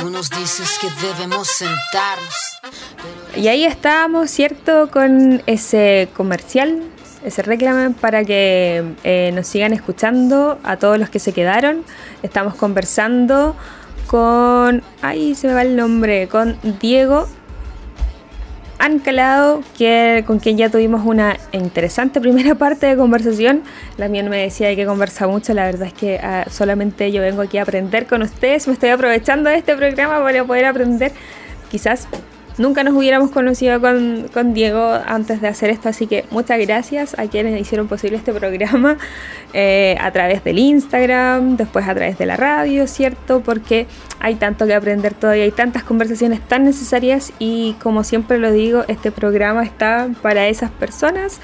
Tú nos dices que debemos sentarnos. Y ahí estábamos, ¿cierto? Con ese comercial, ese reclamo para que eh, nos sigan escuchando a todos los que se quedaron. Estamos conversando con. Ahí se me va el nombre. Con Diego Ancalado, que, con quien ya tuvimos una interesante primera parte de conversación. La mía me decía que conversa mucho, la verdad es que ah, solamente yo vengo aquí a aprender con ustedes, me estoy aprovechando de este programa para poder aprender quizás Nunca nos hubiéramos conocido con, Diego antes de hacer esto, así que muchas gracias a quienes hicieron posible este programa eh, a través del Instagram, después a través de la radio, ¿cierto? Porque hay tanto que aprender todavía, hay tantas conversaciones tan necesarias y como siempre lo digo, este programa está para esas personas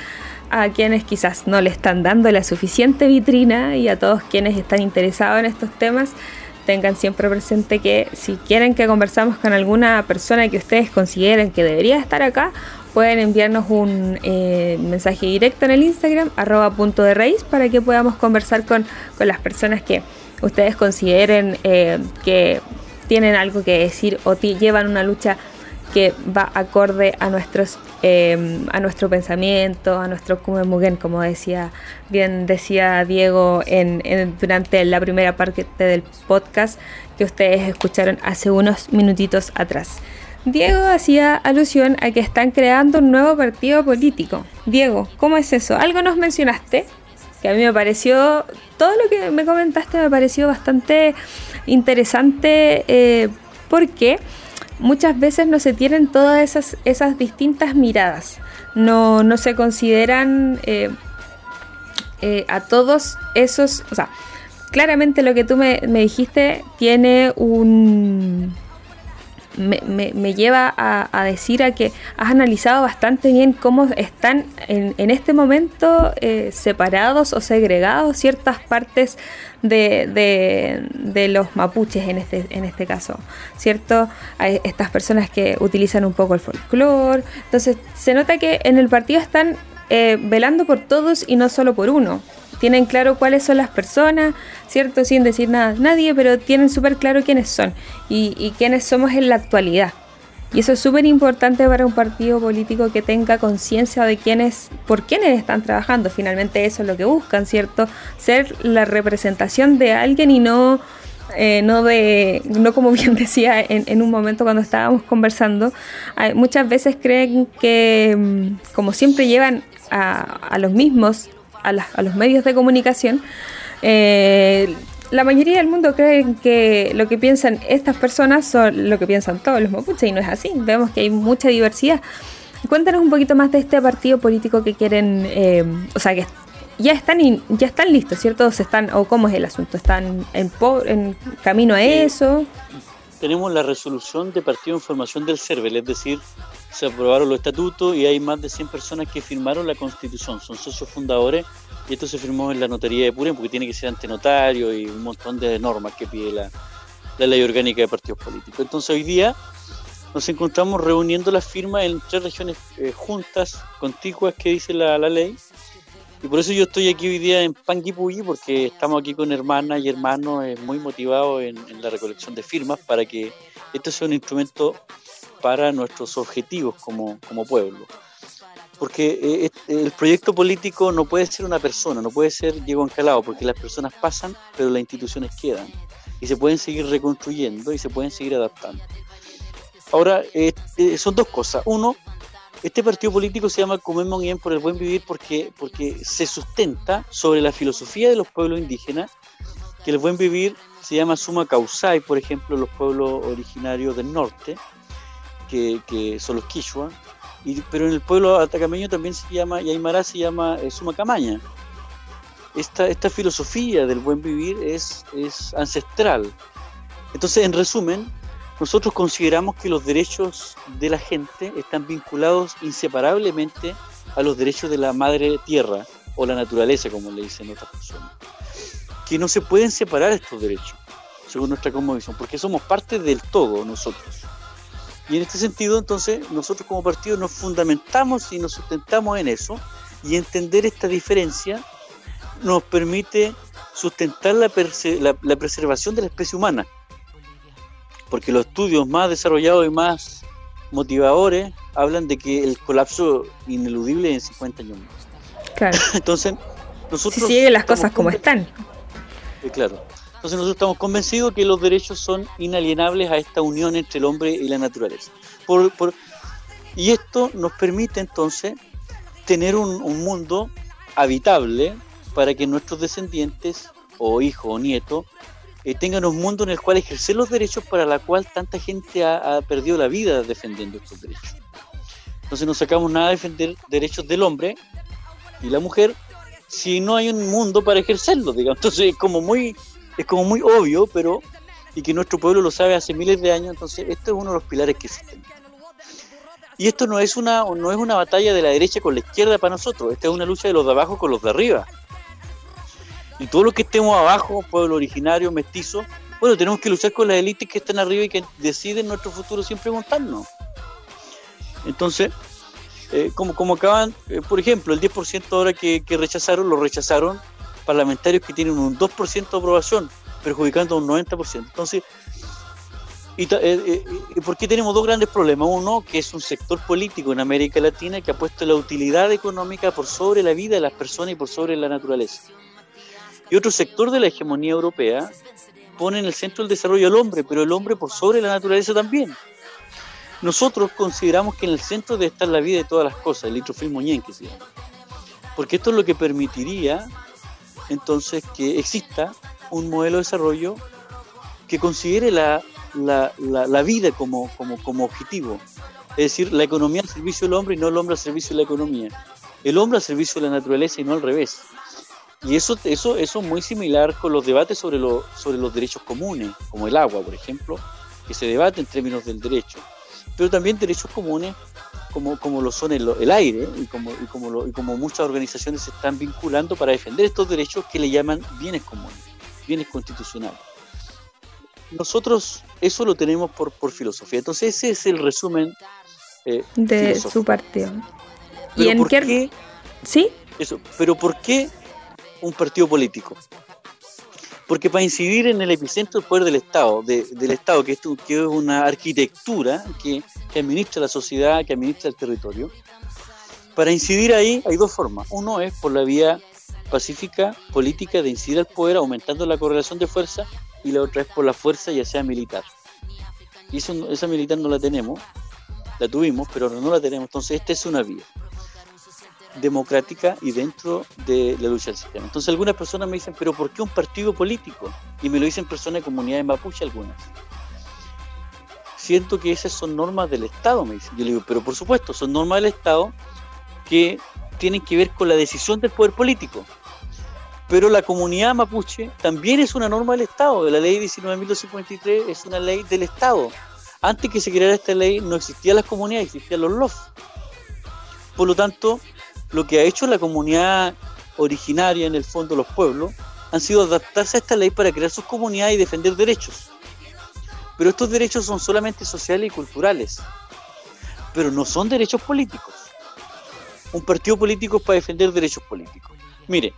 a quienes quizás no le están dando la suficiente vitrina y a todos quienes están interesados en estos temas tengan siempre presente que si quieren que conversamos con alguna persona que ustedes consideren que debería estar acá, pueden enviarnos un eh, mensaje directo en el Instagram, arroba punto de raíz, para que podamos conversar con, las personas que ustedes consideren eh, que tienen algo que decir o llevan una lucha que va acorde a nuestros em, a nuestro pensamiento, a nuestro Mugen, como decía bien decía Diego en, durante la primera parte del podcast que ustedes escucharon hace unos minutitos atrás. Diego hacía alusión a que están creando un nuevo partido político. Diego, ¿cómo es eso? Algo nos mencionaste que a mí me pareció, todo lo que me comentaste me pareció bastante interesante eh, porque muchas veces no se tienen todas esas, esas distintas miradas, no, no se consideran eh, eh, a todos esos, o sea, claramente lo que tú me, me dijiste tiene un me, lleva a, decir a que has analizado bastante bien cómo están en, este momento eh, separados o segregados ciertas partes de, los mapuches en este, en este caso, ¿cierto? Hay estas personas que utilizan un poco el folclore. Entonces, se nota que en el partido están eh, velando por todos y no solo por uno tienen claro cuáles son las personas, ¿cierto? Sin decir nada nadie, pero tienen súper claro quiénes son y, quiénes somos en la actualidad. Y eso es súper importante para un partido político que tenga conciencia de quiénes, por quiénes están trabajando. Finalmente eso es lo que buscan, ¿cierto? Ser la representación de alguien y no, eh, no de, no como bien decía en, un momento cuando estábamos conversando, muchas veces creen que mm, como siempre llevan a, a los mismos a, los medios de comunicación, eh, la mayoría del mundo cree que lo que piensan estas personas son lo que piensan todos los mapuches y no es así. Vemos que hay mucha diversidad. Cuéntanos un poquito más de este partido político que quieren, eh, o sea, que ya están ya están listos, ¿cierto? ¿Se están, o cómo es el asunto? ¿Están en, en camino a eso? Tenemos la resolución de partido en formación del CERVEL, es decir, se aprobaron los estatutos y hay más de 100 personas que firmaron la constitución, son socios fundadores y esto se firmó en la notaría de Purén porque tiene que ser ante notario y un montón de normas que pide la, ley orgánica de partidos políticos. Entonces hoy día nos encontramos reuniendo las firmas en tres regiones eh, juntas, contiguas que dice la, ley. Y por eso yo estoy aquí hoy día en Panguipulli, porque estamos aquí con hermanas y hermanos eh, muy motivados en, en, la recolección de firmas para que esto sea un instrumento para nuestros objetivos como, pueblo. Porque eh, el proyecto político no puede ser una persona, no puede ser Diego Ancalado, porque las personas pasan, pero las instituciones quedan. Y se pueden seguir reconstruyendo y se pueden seguir adaptando. Ahora, eh, eh, son dos cosas. Uno, este partido político se llama Comemos Bien por el Buen Vivir porque, porque se sustenta sobre la filosofía de los pueblos indígenas, que el buen vivir se llama Suma Causai, por ejemplo, los pueblos originarios del norte, que, son los Quichua, y, pero en el pueblo atacameño también se llama, y Aymara se llama eh, Sumacamaña. Esta, esta filosofía del buen vivir es, es ancestral. Entonces, en resumen, nosotros consideramos que los derechos de la gente están vinculados inseparablemente a los derechos de la madre tierra o la naturaleza, como le dicen otras personas. Que no se pueden separar estos derechos, según nuestra cosmovisión, porque somos parte del todo nosotros. Y en este sentido, entonces, nosotros como partido nos fundamentamos y nos sustentamos en eso, y entender esta diferencia nos permite sustentar la, la, preservación de la especie humana. porque los estudios más desarrollados y más motivadores hablan de que el colapso ineludible en 50 años más. Claro. Entonces, nosotros... Si siguen las cosas como están. claro. Entonces nosotros estamos convencidos que los derechos son inalienables a esta unión entre el hombre y la naturaleza. Por, por, y esto nos permite entonces tener un, un mundo habitable para que nuestros descendientes, o hijos o nietos, eh, tengan un mundo en el cual ejercer los derechos para la cual tanta gente ha, perdido la vida defendiendo estos derechos. Entonces no sacamos nada de defender derechos del hombre y la mujer si no hay un mundo para ejercerlo, digamos. Entonces es como muy, es como muy obvio, pero y que nuestro pueblo lo sabe hace miles de años, entonces este es uno de los pilares que existen. Y esto no es una, no es una batalla de la derecha con la izquierda para nosotros, esta es una lucha de los de abajo con los de arriba. Y todos los que estemos abajo, pueblo originario, mestizo, bueno, tenemos que luchar con las élites que están arriba y que deciden nuestro futuro sin preguntarnos. Entonces, eh, como, como acaban, eh, por ejemplo, el 10% ahora que, rechazaron, lo rechazaron parlamentarios que tienen un 2% de aprobación, perjudicando a un 90%. Entonces, y, eh, ¿por qué tenemos dos grandes problemas? Uno, que es un sector político en América Latina que ha puesto la utilidad económica por sobre la vida de las personas y por sobre la naturaleza. Y otro sector de la hegemonía europea pone en el centro del desarrollo al hombre, pero el hombre por sobre la naturaleza también. Nosotros consideramos que en el centro debe estar la vida de todas las cosas, el litrofil ñen que se. Porque esto es lo que permitiría entonces que exista un modelo de desarrollo que considere la, la, la, vida como, como, como objetivo. Es decir, la economía al servicio del hombre y no el hombre al servicio de la economía. El hombre al servicio de la naturaleza y no al revés. Y eso, eso, eso es muy similar con los debates sobre, lo, sobre los derechos comunes, como el agua, por ejemplo, que se debate en términos del derecho. Pero también derechos comunes como, como lo son el, el aire y como, y, como y como muchas organizaciones se están vinculando para defender estos derechos que le llaman bienes comunes, bienes constitucionales. Nosotros eso lo tenemos por, por filosofía. Entonces ese es el resumen eh, de su partido. ¿Y en qué? ¿Sí? Eso. Pero ¿por qué un partido político. Porque para incidir en el epicentro del poder del Estado, del Estado, que es, que es una arquitectura que, administra la sociedad, que administra el territorio, para incidir ahí hay dos formas. Uno es por la vía pacífica, política, de incidir al poder, aumentando la correlación de fuerza, y la otra es por la fuerza, ya sea militar. Y eso, esa militar no la tenemos, la tuvimos, pero no la tenemos. Entonces, esta es una vía democrática y dentro de la lucha del sistema. Entonces algunas personas me dicen, pero ¿por qué un partido político? Y me lo dicen personas de comunidades mapuche algunas. Siento que esas son normas del Estado, me dicen. Yo le digo, pero por supuesto, son normas del Estado que tienen que ver con la decisión del poder político. Pero la comunidad mapuche también es una norma del Estado. La ley 19.253 es una ley del Estado. Antes que se creara esta ley no existían las comunidades, existían los LOF. Por lo tanto, lo que ha hecho la comunidad originaria, en el fondo los pueblos, han sido adaptarse a esta ley para crear sus comunidades y defender derechos. Pero estos derechos son solamente sociales y culturales, pero no son derechos políticos. Un partido político es para defender derechos políticos. Mire,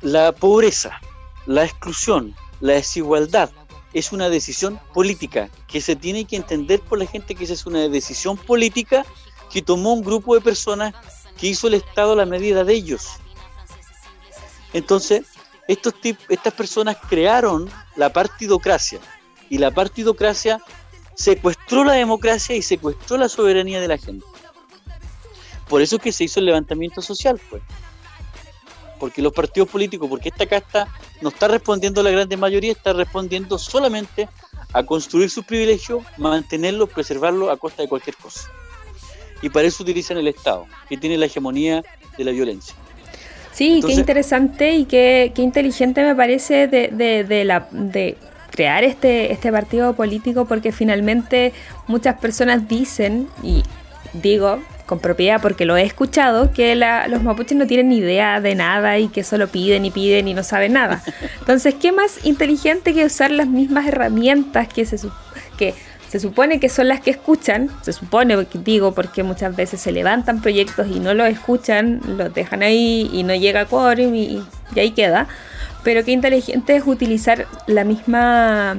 la pobreza, la exclusión, la desigualdad es una decisión política que se tiene que entender por la gente que esa es una decisión política que tomó un grupo de personas que hizo el Estado la medida de ellos. Entonces, estos estas personas crearon la partidocracia y la partidocracia secuestró la democracia y secuestró la soberanía de la gente. Por eso es que se hizo el levantamiento social, pues. Porque los partidos políticos, porque esta casta no está respondiendo a la gran mayoría, está respondiendo solamente a construir sus privilegios, mantenerlos, preservarlos a costa de cualquier cosa y para eso utilizan el Estado, que tiene la hegemonía de la violencia. Sí, qué interesante y qué, qué, inteligente me parece de, de, la, de crear este, este partido político porque finalmente muchas personas dicen, y digo con propiedad porque lo he escuchado, que los mapuches no tienen ni idea de nada y que solo piden y piden y no saben nada. Entonces, ¿qué más inteligente que usar las mismas herramientas que, se, que se supone que son las que escuchan, se supone, digo, porque muchas veces se levantan proyectos y no los escuchan, los dejan ahí y no llega a quórum y, ahí queda. Pero qué inteligente es utilizar la misma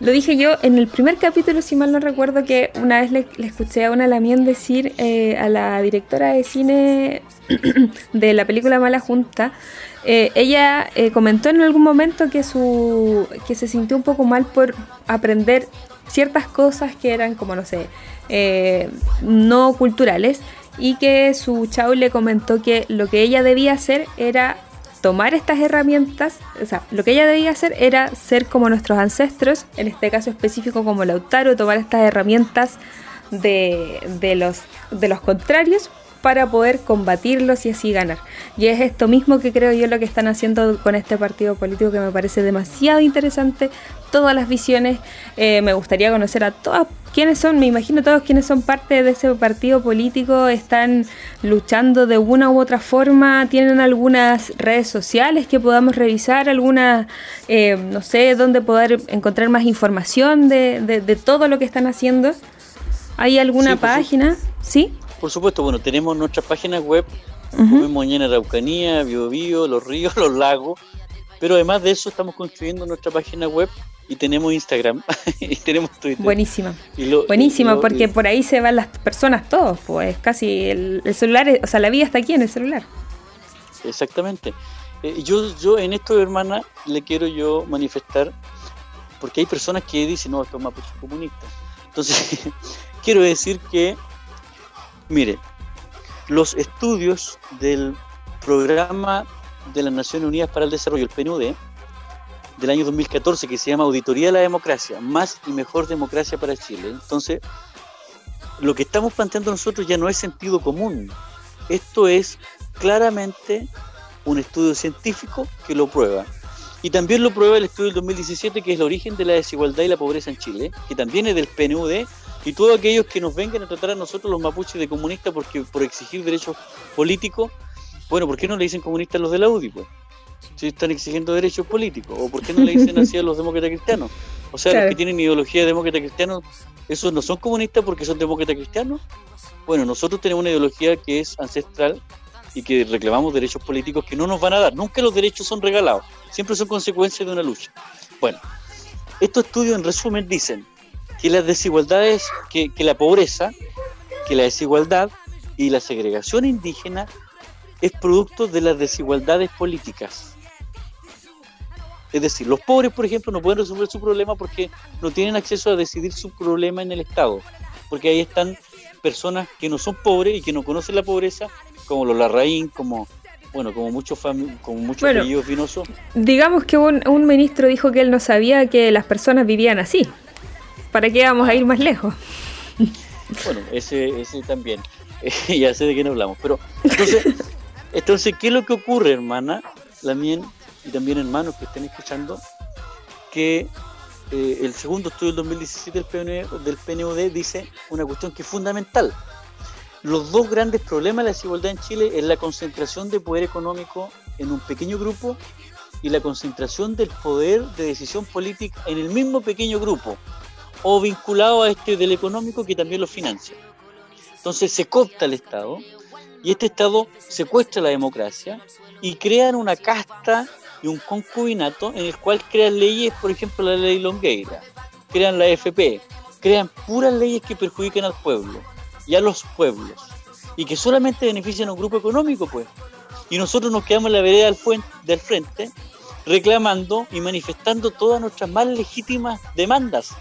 Lo dije yo en el primer capítulo, si mal no recuerdo, que una vez le, escuché a una Lamien decir eh, a la directora de cine de la película Mala Junta, eh, ella eh, comentó en algún momento que, su, que se sintió un poco mal por aprender ciertas cosas que eran como, no sé, no culturales y que su chau le comentó que lo que ella debía hacer era tomar estas herramientas, o sea, lo que ella debía hacer era ser como nuestros ancestros, en este caso específico como Lautaro, tomar estas herramientas de, de, los, de los contrarios para poder combatirlos y así ganar. Y es esto mismo que creo yo lo que están haciendo con este partido político que me parece demasiado interesante. Todas las visiones, eh, me gustaría conocer a todas quiénes son, me imagino todos quienes son parte de ese partido político, están luchando de una u otra forma, tienen algunas redes sociales que podamos revisar, algunas, eh, no sé, dónde poder encontrar más información de, de, todo lo que están haciendo. ¿Hay alguna página? ¿Sí? Por supuesto, bueno, tenemos nuestras páginas web, como Moñena Araucanía, Bio, Bio, Los Ríos, Los Lagos, pero además de eso estamos construyendo nuestra página web y tenemos Instagram y tenemos Twitter. Buenísima. Buenísima, porque por ahí se van las personas todos, pues casi el, celular, o sea, la vida está aquí en el celular. Exactamente. Eh, yo, yo en esto, hermana, le quiero yo manifestar, porque hay personas que dicen, no, esto es mapuche comunista. Entonces, quiero decir que Mire, los estudios del programa de las Naciones Unidas para el Desarrollo, el PNUD, del año 2014, que se llama Auditoría de la Democracia, más y mejor democracia para Chile. Entonces, lo que estamos planteando nosotros ya no es sentido común. Esto es claramente un estudio científico que lo prueba. Y también lo prueba el estudio del 2017, que es el origen de la desigualdad y la pobreza en Chile, que también es del PNUD y todos aquellos que nos vengan a tratar a nosotros los mapuches de comunistas porque por exigir derechos políticos, bueno, ¿por qué no le dicen comunistas los de la UDI? Pues? Si están exigiendo derechos políticos, o ¿por qué no le dicen así a los demócratas cristianos? O sea, los que tienen ideología de demócrata cristiano, ¿esos no son comunistas porque son demócratas cristianos? Bueno, nosotros tenemos una ideología que es ancestral y que reclamamos derechos políticos que no nos van a dar. Nunca los derechos son regalados, siempre son consecuencias de una lucha. Bueno, estos estudios en resumen dicen que las desigualdades, que, la pobreza, que la desigualdad y la segregación indígena es producto de las desigualdades políticas. Es decir, los pobres, por ejemplo, no pueden resolver su problema porque no tienen acceso a decidir su problema en el Estado, porque ahí están personas que no son pobres y que no conocen la pobreza, como los Larraín, como bueno, como muchos como muchos vinosos. Digamos que un ministro dijo que él no sabía que las personas vivían así. ¿Para qué vamos a ir más lejos? Bueno, ese, ese también. ya sé de qué no hablamos. Pero entonces, entonces, ¿qué es lo que ocurre, hermana? Mía y también hermanos que estén escuchando, que eh, el segundo estudio del 2017 del PNUD, del PNUD dice una cuestión que es fundamental. Los dos grandes problemas de la desigualdad en Chile es la concentración de poder económico en un pequeño grupo y la concentración del poder de decisión política en el mismo pequeño grupo o vinculado a este del económico que también lo financia. Entonces se coopta el Estado y este Estado secuestra la democracia y crean una casta y un concubinato en el cual crean leyes, por ejemplo la ley Longueira, crean la FP, crean puras leyes que perjudican al pueblo y a los pueblos y que solamente benefician a un grupo económico, pues. Y nosotros nos quedamos en la vereda del frente reclamando y manifestando todas nuestras más legítimas demandas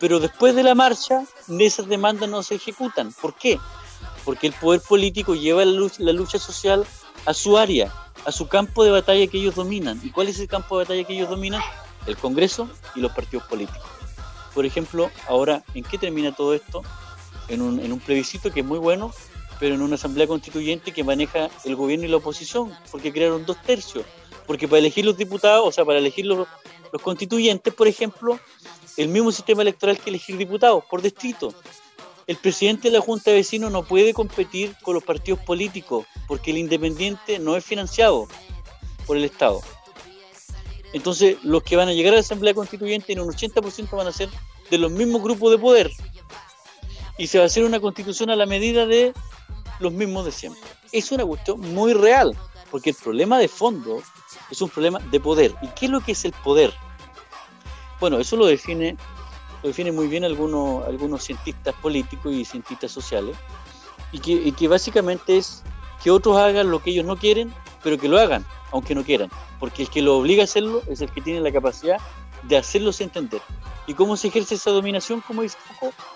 pero después de la marcha, esas demandas no se ejecutan. ¿Por qué? Porque el poder político lleva la lucha, la lucha social a su área, a su campo de batalla que ellos dominan. ¿Y cuál es el campo de batalla que ellos dominan? El Congreso y los partidos políticos. Por ejemplo, ahora, ¿en qué termina todo esto? En un, en un plebiscito que es muy bueno, pero en una asamblea constituyente que maneja el gobierno y la oposición, porque crearon dos tercios. Porque para elegir los diputados, o sea, para elegir los, los constituyentes, por ejemplo, el mismo sistema electoral que elegir diputados por distrito. El presidente de la Junta de Vecinos no puede competir con los partidos políticos porque el independiente no es financiado por el Estado. Entonces, los que van a llegar a la Asamblea Constituyente en un 80% van a ser de los mismos grupos de poder. Y se va a hacer una constitución a la medida de los mismos de siempre. Es una cuestión muy real, porque el problema de fondo es un problema de poder. ¿Y qué es lo que es el poder? Bueno, eso lo define, lo define muy bien algunos, algunos cientistas políticos y cientistas sociales, y que, y que básicamente es que otros hagan lo que ellos no quieren, pero que lo hagan, aunque no quieran, porque el que lo obliga a hacerlo es el que tiene la capacidad de hacerlos entender. ¿Y cómo se ejerce esa dominación, como dice?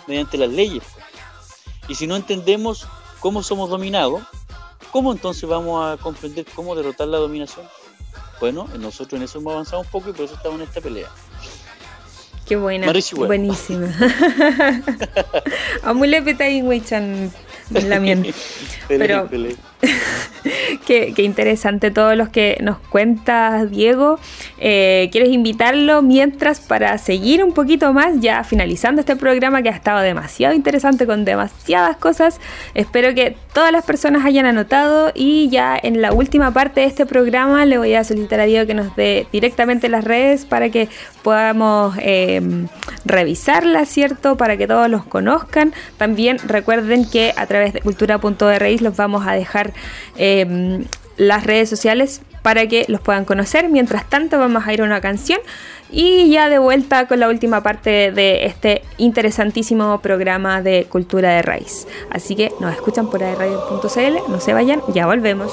Mediante las leyes. Y si no entendemos cómo somos dominados, ¿cómo entonces vamos a comprender cómo derrotar la dominación? Bueno, nosotros en eso hemos avanzado un poco y por eso estamos en esta pelea. Qué buena. Buenísima. Amule la Pero qué, interesante todos los que nos cuentas, Diego. Eh, ¿Quieres invitarlo mientras para seguir un poquito más, ya finalizando este programa que ha estado demasiado interesante con demasiadas cosas? Espero que todas las personas hayan anotado y ya en la última parte de este programa le voy a solicitar a Diego que nos dé directamente las redes para que podamos em, revisarlas, ¿cierto? Para que todos los conozcan. También recuerden que a través de cultura.ris los vamos a dejar Em, las redes sociales para que los puedan conocer. Mientras tanto, vamos a ir a una canción y ya de vuelta con la última parte de este interesantísimo programa de Cultura de Raíz. Así que nos escuchan por radio.cl, no se vayan, ya volvemos.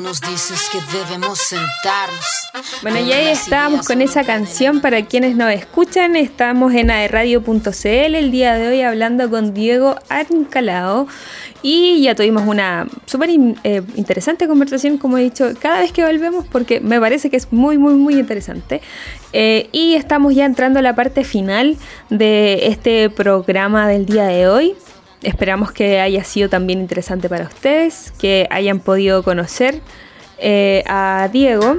Nos dices que debemos sentarnos. Bueno, y ahí estábamos con esa canción para quienes nos escuchan. Estamos en aerradio.cl el día de hoy hablando con Diego Arncalao. Y ya tuvimos una súper eh, interesante conversación, como he dicho, cada vez que volvemos, porque me parece que es muy, muy, muy interesante. Eh, y estamos ya entrando a la parte final de este programa del día de hoy. Esperamos que haya sido también interesante para ustedes, que hayan podido conocer eh, a Diego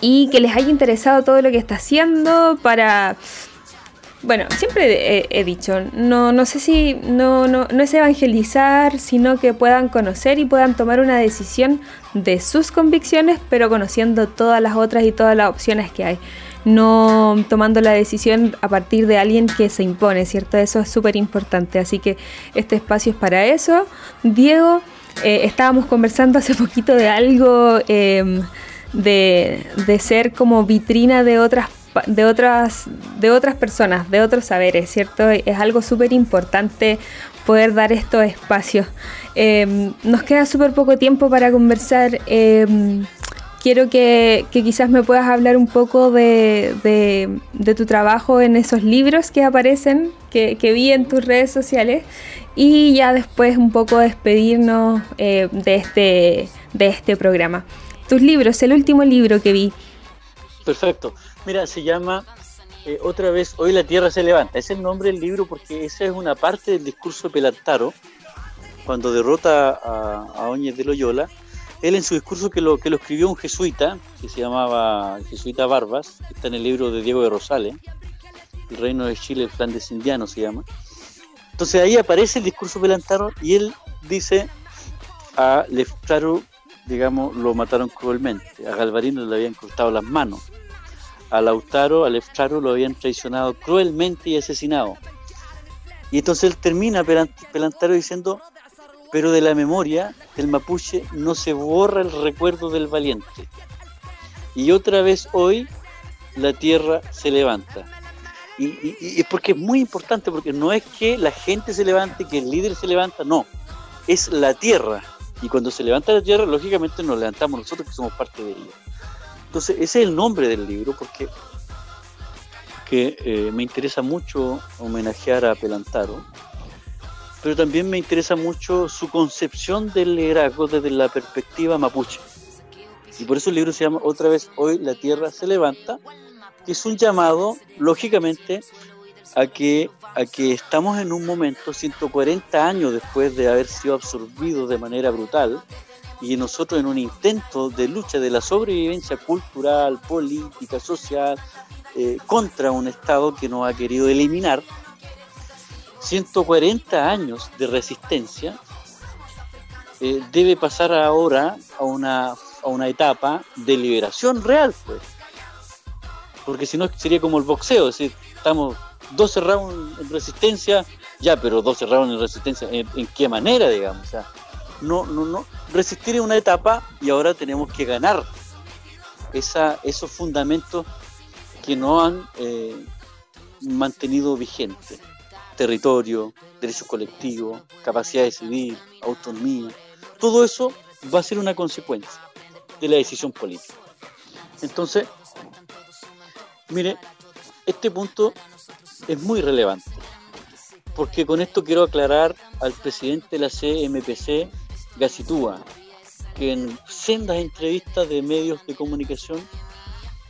y que les haya interesado todo lo que está haciendo para... Bueno, siempre he, dicho, no, no sé si no, no, no es evangelizar, sino que puedan conocer y puedan tomar una decisión de sus convicciones, pero conociendo todas las otras y todas las opciones que hay no tomando la decisión a partir de alguien que se impone, ¿cierto? Eso es súper importante, así que este espacio es para eso. Diego, eh, estábamos conversando hace poquito de algo em, de, de ser como vitrina de otras de otras, de otras personas, de otros saberes, ¿cierto? Es algo súper importante poder dar estos espacios. Em, nos queda súper poco tiempo para conversar. Em, quiero que, quizás me puedas hablar un poco de, tu trabajo en esos libros que aparecen, que, vi en tus redes sociales, y ya después un poco despedirnos eh, de, este, de este programa. Tus libros, el último libro que vi. Perfecto. Mira, se llama eh, Otra vez Hoy la Tierra se levanta. Es el nombre del libro porque esa es una parte del discurso de Pelantaro, cuando derrota a, a de Loyola él en su discurso que lo, que lo escribió un jesuita, que se llamaba jesuita Barbas, que está en el libro de Diego de Rosales, El Reino de Chile, el Flandes Indiano se llama. Entonces ahí aparece el discurso Pelantaro y él dice a Leftaro, digamos, lo mataron cruelmente, a Galvarino le habían cortado las manos, a Lautaro, a Leftaro lo habían traicionado cruelmente y asesinado. Y entonces él termina Pelantaro diciendo, pero de la memoria del mapuche no se borra el recuerdo del valiente. Y otra vez hoy la tierra se levanta. Y, es porque es muy importante, porque no es que la gente se levante, que el líder se levanta, no, es la tierra. Y cuando se levanta la tierra, lógicamente nos levantamos nosotros que somos parte de ella. Entonces, ese es el nombre del libro, porque que, eh, me interesa mucho homenajear a Pelantaro, pero también me interesa mucho su concepción del liderazgo desde la perspectiva mapuche. Y por eso el libro se llama Otra vez Hoy la Tierra se levanta, que es un llamado, lógicamente, a que, a que estamos en un momento, 140 años después de haber sido absorbidos de manera brutal, y nosotros en un intento de lucha de la sobrevivencia cultural, política, social, eh, contra un Estado que nos ha querido eliminar, 140 años de resistencia, eh, debe pasar ahora a una, a una etapa de liberación real, pues. Porque si no sería como el boxeo, es decir, estamos 12 rounds en resistencia, ya, pero 12 rounds en resistencia, ¿en, qué manera, digamos? O sea, no, no, no, resistir en una etapa y ahora tenemos que ganar esa, esos fundamentos que no han eh, mantenido vigentes territorio, derechos colectivos, capacidad de decidir, autonomía, todo eso va a ser una consecuencia de la decisión política. Entonces, mire, este punto es muy relevante, porque con esto quiero aclarar al presidente de la CMPC, Gacitúa, que en sendas entrevistas de medios de comunicación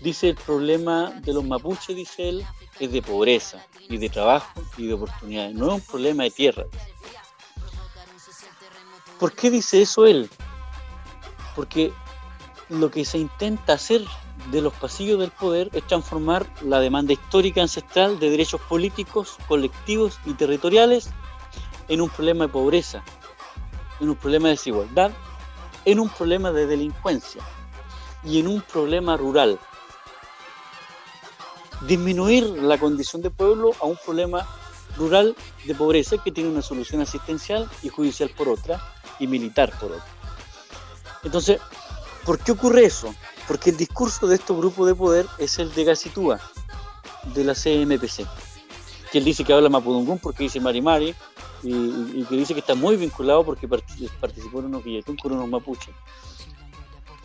dice el problema de los mapuches, dice él, es de pobreza y de trabajo y de oportunidades, no es un problema de tierra. ¿Por qué dice eso él? Porque lo que se intenta hacer de los pasillos del poder es transformar la demanda histórica ancestral de derechos políticos, colectivos y territoriales en un problema de pobreza, en un problema de desigualdad, en un problema de delincuencia y en un problema rural disminuir la condición de pueblo a un problema rural de pobreza que tiene una solución asistencial y judicial por otra y militar por otra. Entonces, ¿por qué ocurre eso? Porque el discurso de estos grupos de poder es el de Gacitúa, de la CMPC, que él dice que habla Mapudungún porque dice Marimari y, y, que dice que está muy vinculado porque participó en unos billetón con unos mapuches.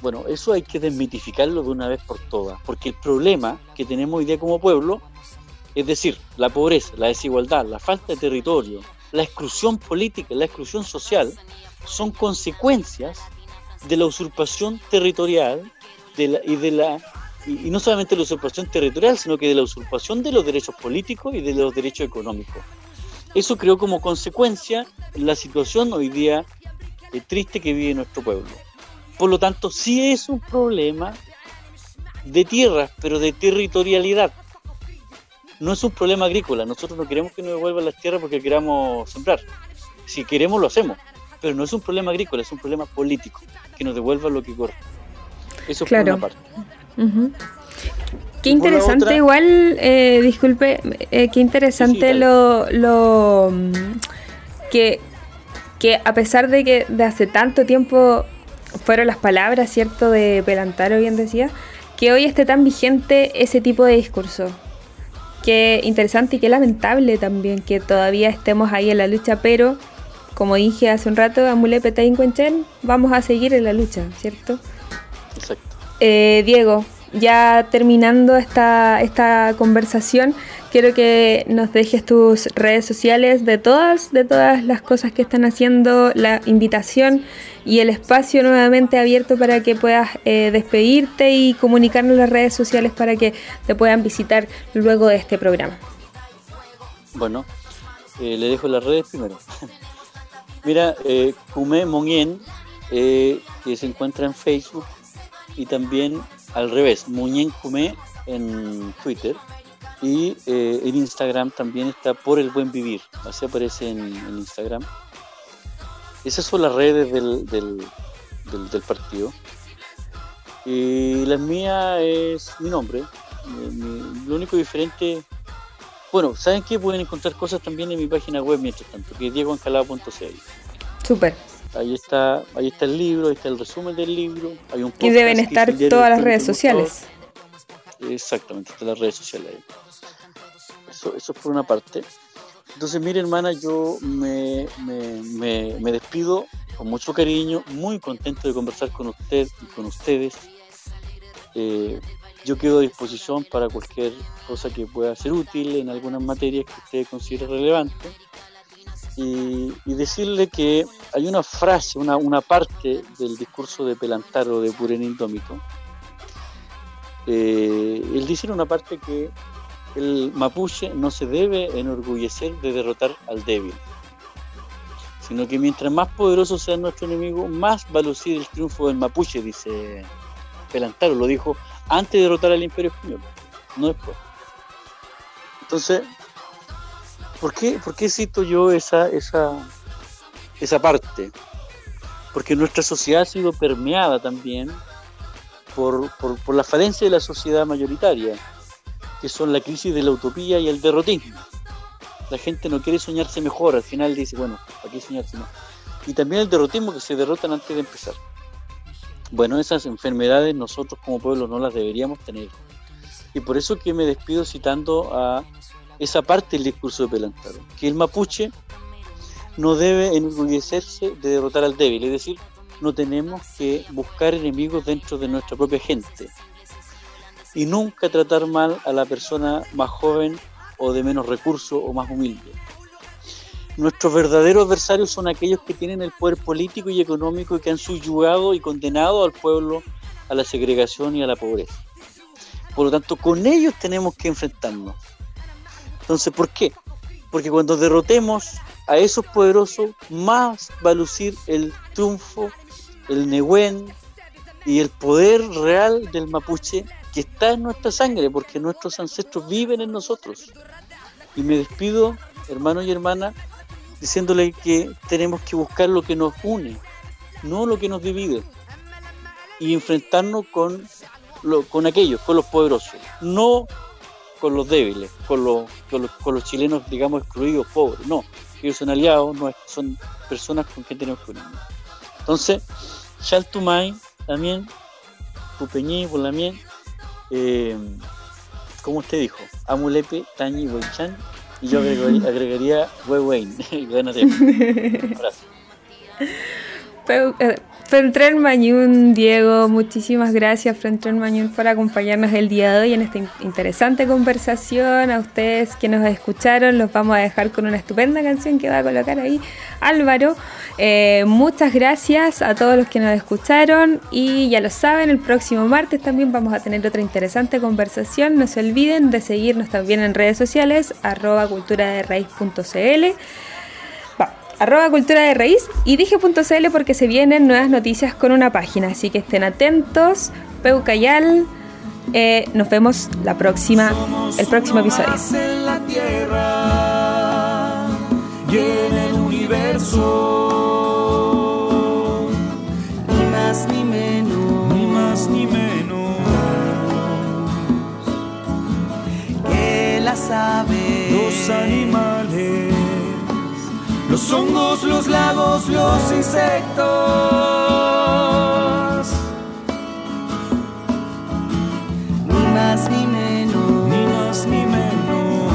Bueno, eso hay que desmitificarlo de una vez por todas, porque el problema que tenemos hoy día como pueblo, es decir, la pobreza, la desigualdad, la falta de territorio, la exclusión política, la exclusión social, son consecuencias de la usurpación territorial de y de la y, no solamente la usurpación territorial, sino que de la usurpación de los derechos políticos y de los derechos económicos. Eso creó como consecuencia la situación hoy día eh, triste que vive nuestro pueblo. Por lo tanto, sí es un problema de tierras, pero de territorialidad. No es un problema agrícola. Nosotros no queremos que nos devuelvan las tierras porque queramos sembrar. Si queremos, lo hacemos. Pero no es un problema agrícola, es un problema político. Que nos devuelvan lo que corre. Eso claro. por una parte. Qué interesante, igual, eh, disculpe, eh, qué interesante lo, lo mm, que, que a pesar de que de hace tanto tiempo fueron las palabras, ¿cierto?, de Pelantaro, bien decía, que hoy esté tan vigente ese tipo de discurso. Qué interesante y qué lamentable también que todavía estemos ahí en la lucha, pero como dije hace un rato, Amulepe Taincuenchen, vamos a seguir en la lucha, ¿cierto? Exacto. Eh, Diego, ya terminando esta, esta conversación, quiero que nos dejes tus redes sociales de todas, de todas las cosas que están haciendo, la invitación y el espacio nuevamente abierto para que puedas eh, despedirte y comunicarnos las redes sociales para que te puedan visitar luego de este programa. Bueno, eh, le dejo las redes primero. Mira, eh, Kume Monien, eh, que se encuentra en Facebook y también al revés, Muñen Kume en Twitter y en Instagram también está por el buen vivir, así aparece en Instagram. Esas son las redes del, del, del, partido. Y la mía es mi nombre. lo único diferente. Bueno, ¿saben qué? Pueden encontrar cosas también en mi página web mientras tanto, que es diegoancalado.cl. Súper. Ahí está, ahí está el libro, ahí está el resumen del libro. Hay un y deben estar todas las redes sociales. Exactamente, todas las redes sociales ahí. Eso, eso es por una parte. Entonces, mire, hermana, yo me, despido con mucho cariño, muy contento de conversar con usted y con ustedes. Eh, yo quedo a disposición para cualquier cosa que pueda ser útil en algunas materias que usted considere relevante. Y, decirle que hay una frase, una, una, parte del discurso de Pelantaro de Puren Indómito. Eh, él dice en una parte que el mapuche no se debe enorgullecer de derrotar al débil, sino que mientras más poderoso sea nuestro enemigo, más va a lucir el triunfo del mapuche, dice Pelantaro, lo dijo antes de derrotar al imperio español, no después. Entonces, ¿por qué, por qué cito yo esa, esa, esa parte? Porque nuestra sociedad ha sido permeada también por, por, por la falencia de la sociedad mayoritaria que son la crisis de la utopía y el derrotismo. La gente no quiere soñarse mejor, al final dice, bueno, ¿para qué soñarse más? Y también el derrotismo que se derrotan antes de empezar. Bueno, esas enfermedades nosotros como pueblo no las deberíamos tener. Y por eso que me despido citando a esa parte del discurso de Pelantaro, que el mapuche no debe enorgullecerse de derrotar al débil, es decir, no tenemos que buscar enemigos dentro de nuestra propia gente, y nunca tratar mal a la persona más joven o de menos recursos o más humilde. Nuestros verdaderos adversarios son aquellos que tienen el poder político y económico y que han subyugado y condenado al pueblo a la segregación y a la pobreza. Por lo tanto, con ellos tenemos que enfrentarnos. Entonces, ¿por qué? Porque cuando derrotemos a esos poderosos, más va a lucir el triunfo, el Nehuen y el poder real del mapuche que está en nuestra sangre, porque nuestros ancestros viven en nosotros. Y me despido, hermanos y hermanas, diciéndole que tenemos que buscar lo que nos une, no lo que nos divide, y enfrentarnos con, lo, con aquellos, con los poderosos, no con los débiles, con los, con los, chilenos, digamos, excluidos, pobres, no, ellos son aliados, no, son personas con quien tenemos que unirnos. Entonces, Chaltumay también, Pupeñí, Polamien, eh, como usted dijo, Amulepe, Tañi, Weichan, y yo agregaría, agregaría Wewein. eh, Frentren Mañún, Diego, muchísimas gracias Frentren Mañún por acompañarnos el día de hoy en esta interesante conversación. A ustedes que nos escucharon, los vamos a dejar con una estupenda canción que va a colocar ahí Álvaro. Eh, muchas gracias a todos los que nos escucharon y ya lo saben, el próximo martes también vamos a tener otra interesante conversación. No se olviden de seguirnos también en redes sociales, arroba cultura arroba cultura de raíz y dije.cl porque se vienen nuevas noticias con una página, así que estén atentos. Peucayal, eh, nos vemos la próxima, el próximo episodio. En la tierra y en el universo, ni más ni menos, ni más ni menos. Que las aves, los animales los hongos, los lagos, los insectos. Ni más ni menos, ni más ni menos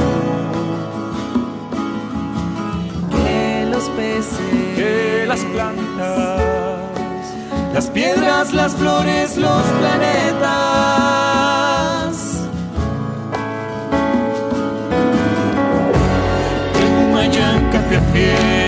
que los peces, que las plantas, las piedras, las flores, los planetas. ninguém.